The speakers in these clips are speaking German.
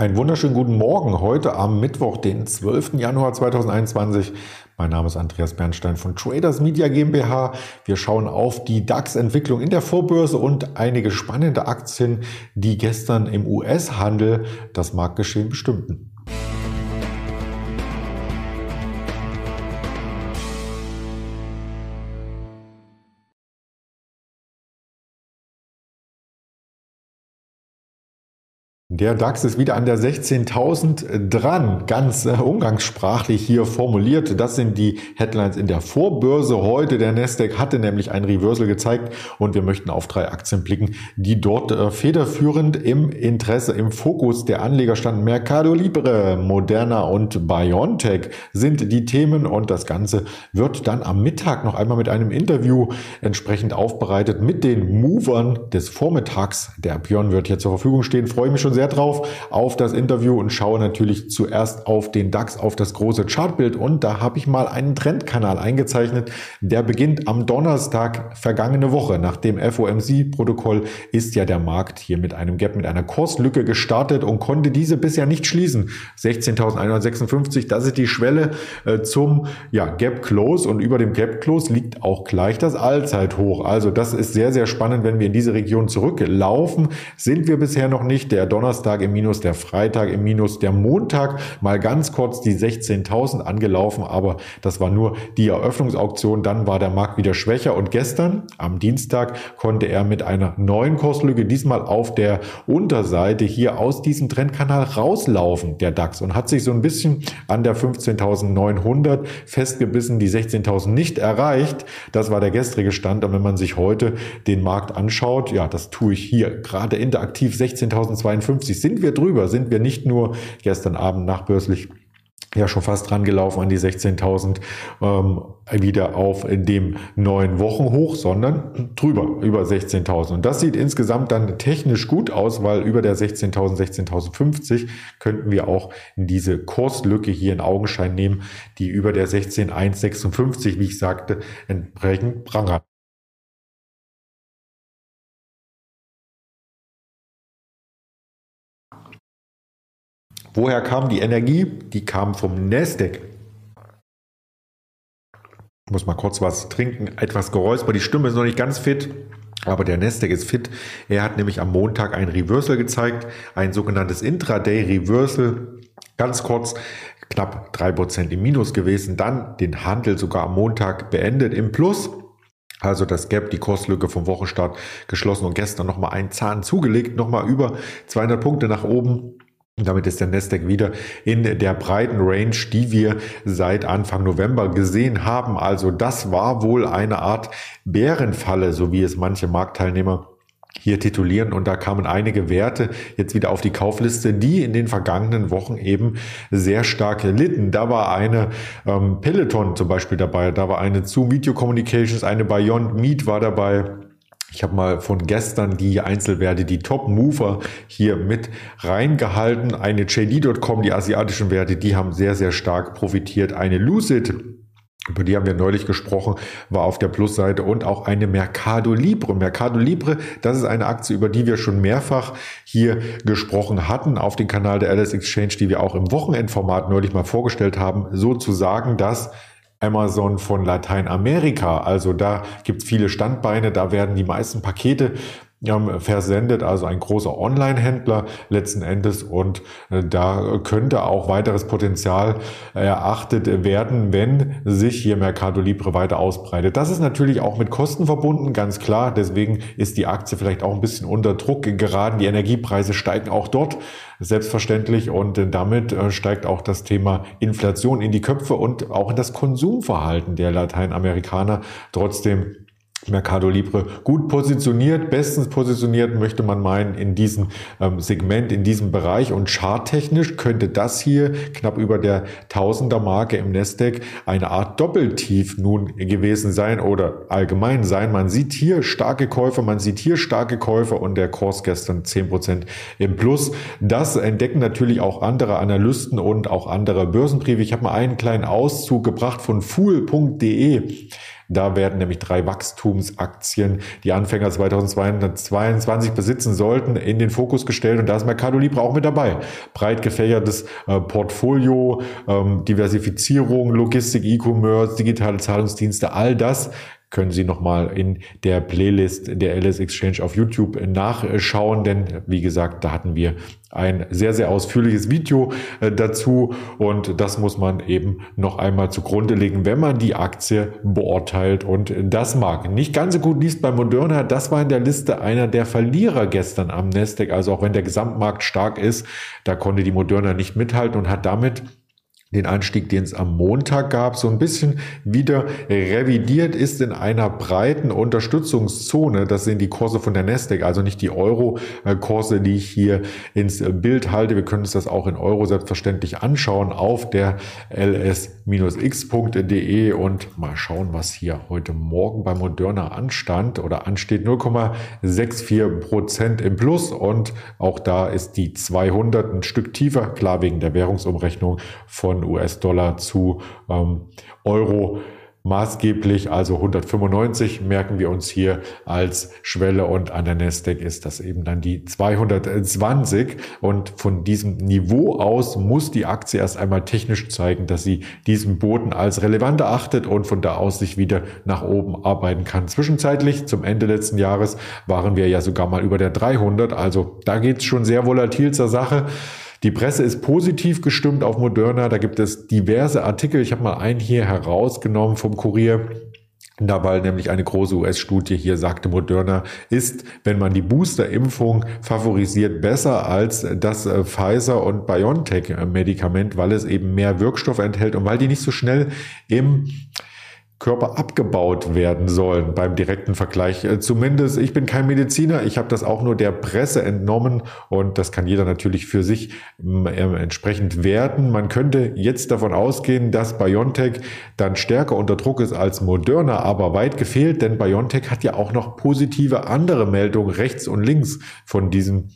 Einen wunderschönen guten Morgen heute am Mittwoch, den 12. Januar 2021. Mein Name ist Andreas Bernstein von Traders Media GmbH. Wir schauen auf die DAX-Entwicklung in der Vorbörse und einige spannende Aktien, die gestern im US-Handel das Marktgeschehen bestimmten. Der DAX ist wieder an der 16.000 dran, ganz äh, umgangssprachlich hier formuliert. Das sind die Headlines in der Vorbörse heute. Der Nasdaq hatte nämlich ein Reversal gezeigt und wir möchten auf drei Aktien blicken, die dort äh, federführend im Interesse, im Fokus der Anleger standen. Mercado Libre, Moderna und BioNTech sind die Themen und das Ganze wird dann am Mittag noch einmal mit einem Interview entsprechend aufbereitet mit den Movern des Vormittags. Der Björn wird hier zur Verfügung stehen. Freue mich schon sehr drauf auf das Interview und schaue natürlich zuerst auf den DAX, auf das große Chartbild. Und da habe ich mal einen Trendkanal eingezeichnet. Der beginnt am Donnerstag vergangene Woche. Nach dem FOMC-Protokoll ist ja der Markt hier mit einem Gap, mit einer Kurslücke gestartet und konnte diese bisher nicht schließen. 16.156, das ist die Schwelle äh, zum ja, Gap Close und über dem Gap Close liegt auch gleich das Allzeithoch. Also das ist sehr, sehr spannend, wenn wir in diese Region zurücklaufen. Sind wir bisher noch nicht. Der Donnerstag Donnerstag im Minus, der Freitag im Minus, der Montag mal ganz kurz die 16.000 angelaufen, aber das war nur die Eröffnungsauktion. Dann war der Markt wieder schwächer und gestern am Dienstag konnte er mit einer neuen Kurslücke diesmal auf der Unterseite hier aus diesem Trendkanal rauslaufen, der DAX, und hat sich so ein bisschen an der 15.900 festgebissen, die 16.000 nicht erreicht. Das war der gestrige Stand. Und wenn man sich heute den Markt anschaut, ja, das tue ich hier gerade interaktiv 16.052 50 sind wir drüber, sind wir nicht nur gestern Abend nachbörslich ja schon fast dran gelaufen an die 16.000 ähm, wieder auf dem neuen Wochenhoch, sondern drüber, über 16.000. Und das sieht insgesamt dann technisch gut aus, weil über der 16.000, 16.050 könnten wir auch diese Kurslücke hier in Augenschein nehmen, die über der 16.156, wie ich sagte, entsprechend prangert. Woher kam die Energie? Die kam vom Nasdaq. Ich muss mal kurz was trinken, etwas geräusper. Die Stimme ist noch nicht ganz fit, aber der Nasdaq ist fit. Er hat nämlich am Montag ein Reversal gezeigt, ein sogenanntes Intraday Reversal. Ganz kurz, knapp drei Prozent im Minus gewesen, dann den Handel sogar am Montag beendet im Plus. Also das Gap, die Kurslücke vom Wochenstart geschlossen und gestern nochmal einen Zahn zugelegt, nochmal über 200 Punkte nach oben. Und damit ist der Nasdaq wieder in der breiten Range, die wir seit Anfang November gesehen haben. Also das war wohl eine Art Bärenfalle, so wie es manche Marktteilnehmer hier titulieren und da kamen einige Werte jetzt wieder auf die Kaufliste, die in den vergangenen Wochen eben sehr stark litten. Da war eine ähm, Peloton zum Beispiel dabei, da war eine Zoom Video Communications, eine Beyond Meat war dabei, ich habe mal von gestern die Einzelwerte, die Top-Mover hier mit reingehalten. Eine JD.com, die asiatischen Werte, die haben sehr, sehr stark profitiert. Eine Lucid, über die haben wir neulich gesprochen, war auf der Plusseite und auch eine Mercado Libre. Mercado Libre, das ist eine Aktie, über die wir schon mehrfach hier gesprochen hatten auf dem Kanal der Alice Exchange, die wir auch im Wochenendformat neulich mal vorgestellt haben, sozusagen das Amazon von Lateinamerika. Also da gibt's viele Standbeine, da werden die meisten Pakete versendet, also ein großer Online-Händler letzten Endes und äh, da könnte auch weiteres Potenzial erachtet werden, wenn sich hier Mercado Libre weiter ausbreitet. Das ist natürlich auch mit Kosten verbunden, ganz klar. Deswegen ist die Aktie vielleicht auch ein bisschen unter Druck geraten. Die Energiepreise steigen auch dort selbstverständlich und damit äh, steigt auch das Thema Inflation in die Köpfe und auch in das Konsumverhalten der Lateinamerikaner. Trotzdem Mercado Libre gut positioniert, bestens positioniert, möchte man meinen, in diesem ähm, Segment, in diesem Bereich. Und charttechnisch könnte das hier knapp über der Tausender-Marke im Nasdaq eine Art Doppeltief nun gewesen sein oder allgemein sein. Man sieht hier starke Käufer, man sieht hier starke Käufer und der Kurs gestern zehn Prozent im Plus. Das entdecken natürlich auch andere Analysten und auch andere Börsenbriefe. Ich habe mal einen kleinen Auszug gebracht von fool.de. Da werden nämlich drei Wachstumsaktien, die Anfänger 2022 besitzen sollten, in den Fokus gestellt. Und da ist Mercado Libre auch mit dabei. Breit gefächertes äh, Portfolio, ähm, Diversifizierung, Logistik, E-Commerce, digitale Zahlungsdienste, all das können Sie nochmal in der Playlist der LS Exchange auf YouTube nachschauen, denn wie gesagt, da hatten wir ein sehr, sehr ausführliches Video äh, dazu und das muss man eben noch einmal zugrunde legen, wenn man die Aktie beurteilt und das mag. Nicht ganz so gut liest bei Moderna, das war in der Liste einer der Verlierer gestern am Nasdaq, also auch wenn der Gesamtmarkt stark ist, da konnte die Moderna nicht mithalten und hat damit den Anstieg, den es am Montag gab, so ein bisschen wieder revidiert ist in einer breiten Unterstützungszone. Das sind die Kurse von der Nasdaq, also nicht die Euro-Kurse, die ich hier ins Bild halte. Wir können uns das auch in Euro selbstverständlich anschauen auf der ls-x.de und mal schauen, was hier heute Morgen bei Moderna anstand oder ansteht. 0,64 Prozent im Plus und auch da ist die 200 ein Stück tiefer, klar wegen der Währungsumrechnung von US-Dollar zu ähm, Euro maßgeblich, also 195 merken wir uns hier als Schwelle und an der Nasdaq ist das eben dann die 220 und von diesem Niveau aus muss die Aktie erst einmal technisch zeigen, dass sie diesen Boden als relevant erachtet und von da aus sich wieder nach oben arbeiten kann. Zwischenzeitlich zum Ende letzten Jahres waren wir ja sogar mal über der 300, also da geht es schon sehr volatil zur Sache. Die Presse ist positiv gestimmt auf Moderna. Da gibt es diverse Artikel. Ich habe mal einen hier herausgenommen vom Kurier. Da weil nämlich eine große US-Studie hier sagte, Moderna ist, wenn man die Booster-Impfung favorisiert, besser als das äh, Pfizer- und BioNTech-Medikament, weil es eben mehr Wirkstoff enthält und weil die nicht so schnell im Körper abgebaut werden sollen beim direkten Vergleich. Äh, zumindest, ich bin kein Mediziner, ich habe das auch nur der Presse entnommen und das kann jeder natürlich für sich ähm, entsprechend werten. Man könnte jetzt davon ausgehen, dass BioNTech dann stärker unter Druck ist als Moderna, aber weit gefehlt, denn BioNTech hat ja auch noch positive andere Meldungen rechts und links von diesem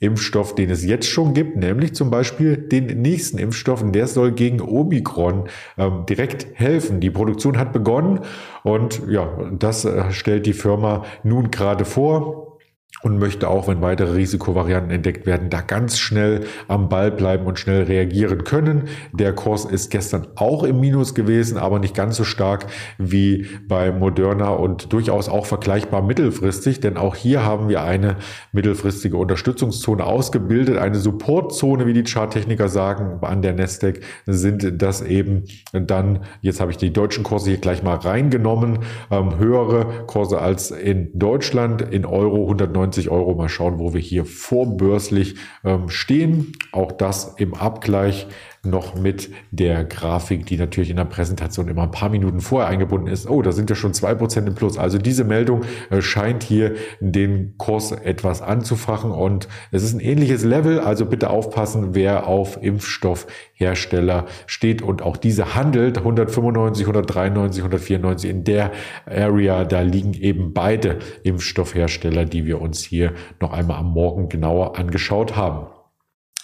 Impfstoff, den es jetzt schon gibt, nämlich zum Beispiel den nächsten Impfstoff, der soll gegen Omikron ähm, direkt helfen. Die Produktion hat begonnen begonnen. Und ja, das äh, stellt die Firma nun gerade vor und möchte auch, wenn weitere Risikovarianten entdeckt werden, da ganz schnell am Ball bleiben und schnell reagieren können. Der Kurs ist gestern auch im Minus gewesen, aber nicht ganz so stark wie bei Moderna und durchaus auch vergleichbar mittelfristig, denn auch hier haben wir eine mittelfristige Unterstützungszone ausgebildet, eine Supportzone, wie die Charttechniker sagen, an der Nasdaq sind das eben dann, jetzt habe ich die deutschen Kurse hier gleich mal reingenommen, ähm, höhere Kurse als in Deutschland, in Euro 190 90 Euro. Mal schauen, wo wir hier vorbörslich ähm, stehen. Auch das im Abgleich noch mit der Grafik, die natürlich in der Präsentation immer ein paar Minuten vorher eingebunden ist. Oh, da sind wir schon zwei Prozent im Plus. Also diese Meldung äh, scheint hier den Kurs etwas anzufachen und es ist ein ähnliches Level. Also bitte aufpassen, wer auf Impfstoffhersteller steht und auch diese handelt. 195, 193, 194 in der Area, da liegen eben beide Impfstoffhersteller, die wir uns hier noch einmal am Morgen genauer angeschaut haben.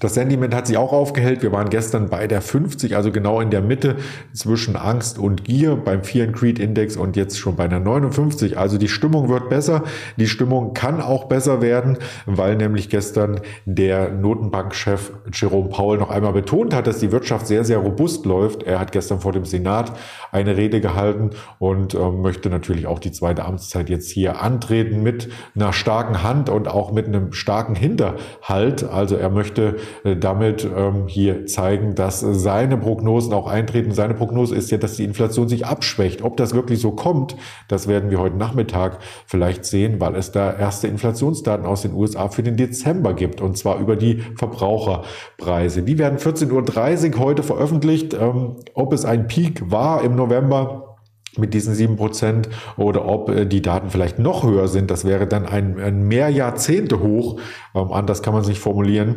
Das Sentiment hat sich auch aufgehellt. Wir waren gestern bei der 50, also genau in der Mitte zwischen Angst und Gier beim Fear and Creed Index und jetzt schon bei einer 59. Also die Stimmung wird besser. Die Stimmung kann auch besser werden, weil nämlich gestern der Notenbankchef Jerome Powell noch einmal betont hat, dass die Wirtschaft sehr, sehr robust läuft. Er hat gestern vor dem Senat eine Rede gehalten und äh, möchte natürlich auch die zweite Amtszeit jetzt hier antreten mit einer starken Hand und auch mit einem starken Hinterhalt. Also er möchte damit ähm, hier zeigen, dass seine Prognosen auch eintreten. Seine Prognose ist ja, dass die Inflation sich abschwächt. Ob das wirklich so kommt, das werden wir heute Nachmittag vielleicht sehen, weil es da erste Inflationsdaten aus den USA für den Dezember gibt und zwar über die Verbraucherpreise. Die werden 14.30 Uhr heute veröffentlicht. Ähm, ob es ein Peak war im November, mit diesen sieben Prozent oder ob äh, die Daten vielleicht noch höher sind. Das wäre dann ein, ein mehr Jahrzehnte hoch. Ähm, anders kann man sich formulieren.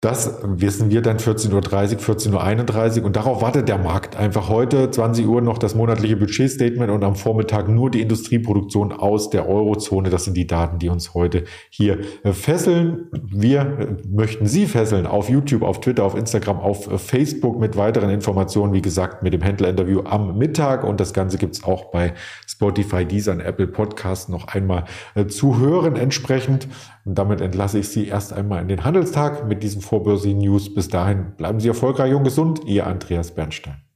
Das wissen wir dann 14.30 Uhr, 14.31 Uhr und darauf wartet der Markt. Einfach heute 20 Uhr noch das monatliche Budgetstatement und am Vormittag nur die Industrieproduktion aus der Eurozone. Das sind die Daten, die uns heute hier äh, fesseln. Wir äh, möchten Sie fesseln auf YouTube, auf Twitter, auf Instagram, auf äh, Facebook mit weiteren Informationen. Wie gesagt, mit dem Händlerinterview am Mittag und das Ganze gibt's auch bei Spotify, Deezer und Apple Podcast noch einmal zu hören entsprechend. Und damit entlasse ich Sie erst einmal in den Handelstag mit diesen Vorbörsen News. Bis dahin bleiben Sie erfolgreich und gesund. Ihr Andreas Bernstein.